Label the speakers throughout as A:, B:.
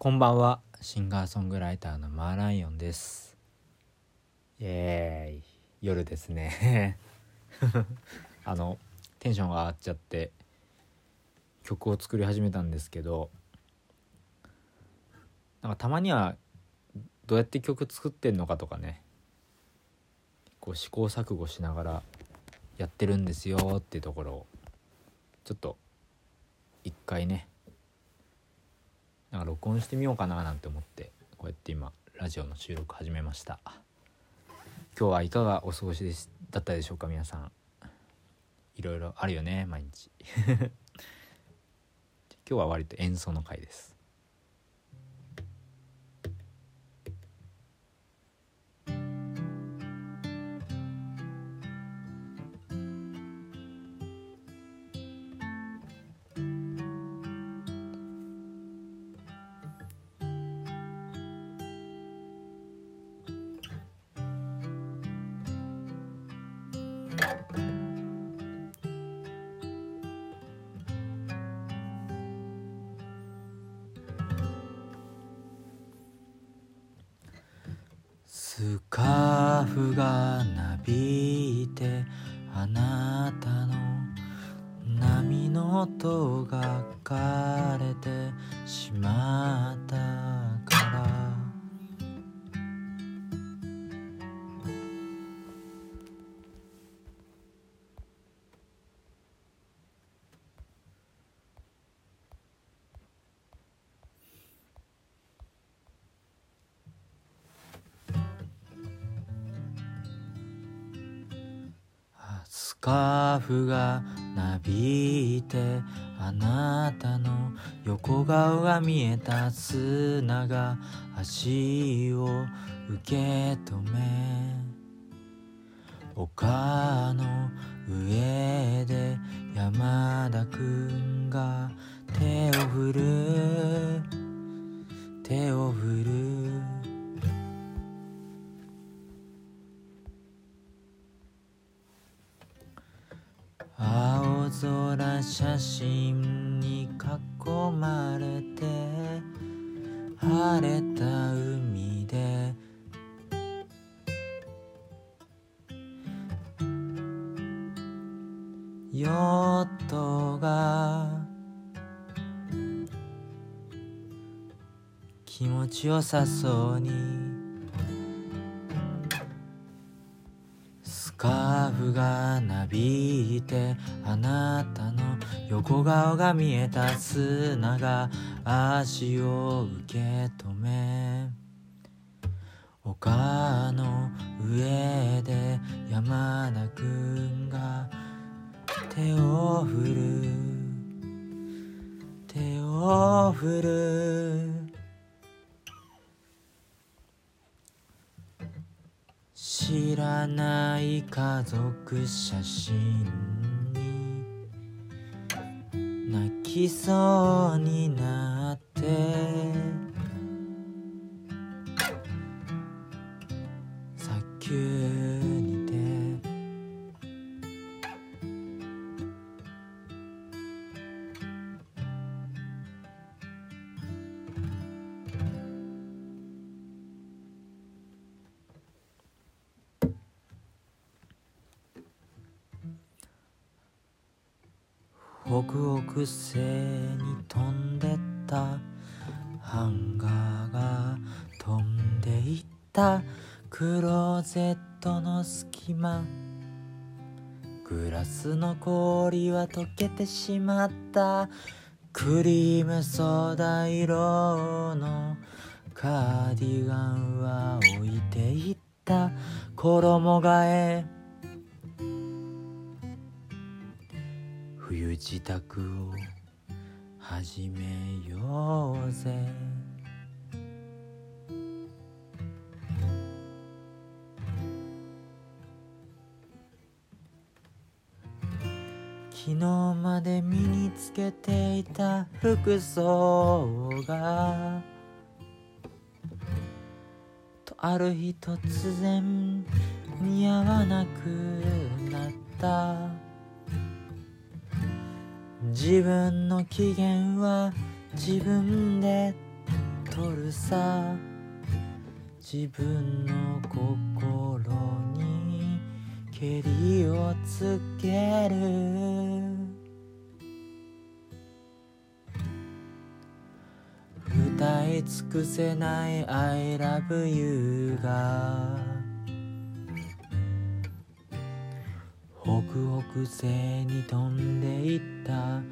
A: こんばんは。シンガーソングライターのマーライオンです。イエーイ。夜ですね。あのテンションが上がっちゃって曲を作り始めたんですけどなんかたまにはどうやって曲作ってんのかとかねこう試行錯誤しながらやってるんですよっていうところをちょっと一回ねなんか録音してみようかななんて思ってこうやって今ラジオの収録始めました。今日はいかがお過ごしでしだったでしょうか皆さん。いろいろあるよね毎日。今日は割と演奏の回です。スカーフがなびいてあなたの波の音が枯れてしまった。スカーフがなびいてあなたの横顔が見えた砂が足を受け止め丘の空写真に囲まれて晴れた海でヨットが気持ちよさそうにカーフがなびいてあなたの横顔が見えた砂が足を受け止め丘の上で山田くんが手を振る手を振る。知らない家族写真に泣きそうになって北北西に飛んでった。ハンガーが飛んでいった。クローゼットの隙間。グラスの氷は溶けてしまった。クリームソーダ色の。カーディガンは置いていった。衣替え冬支度を始めようぜ。昨日まで身につけていた服装がとある日突然似合わなくなった。自分の機嫌は自分で取るさ。自分の心にけりをつける。歌い尽くせない I love you が北北西に飛んでいった。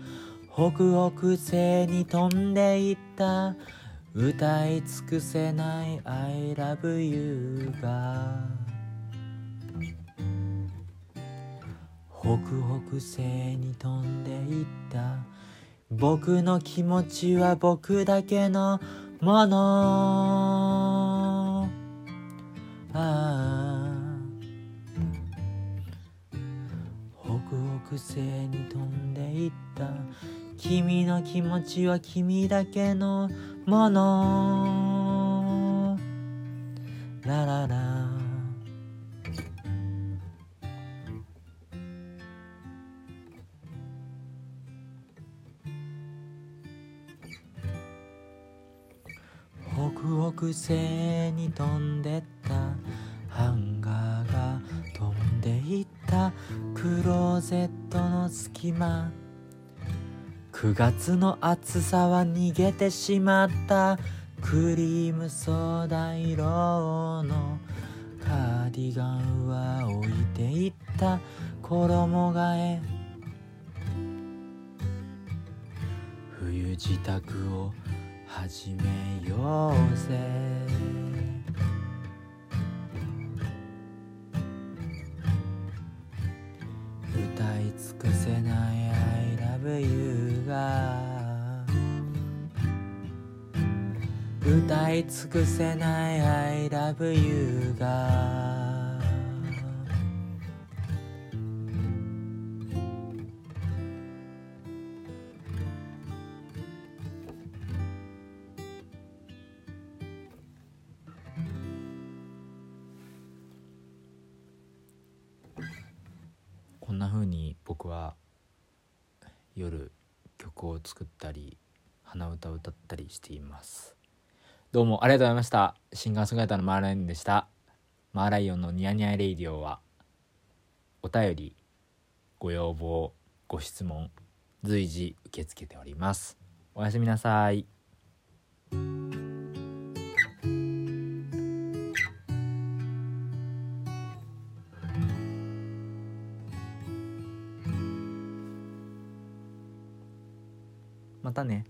A: 北北西に飛んでいった。歌い尽くせない I love you が。北北西に飛んでいった。僕の気持ちは僕だけのもの。北西に飛んでいった。君の気持ちは君だけのもの。ラララ。北北西に飛んでった。ハンガーが飛んでいった。クローゼット隙間。9月の暑さは逃げてしまった。クリームソーダ色のカーディガンは置いていった。衣替え。冬支度を始めようぜ。尽くせない I love you が歌い尽くせない I love you がんな風に僕は夜曲を作ったり鼻歌を歌ったりしています。どうもありがとうございました。シンガーソングライターのマーライオンでした。マーライオンのニヤニヤレイディオはお便りご要望ご質問随時受け付けております。おやすみなさい。またね。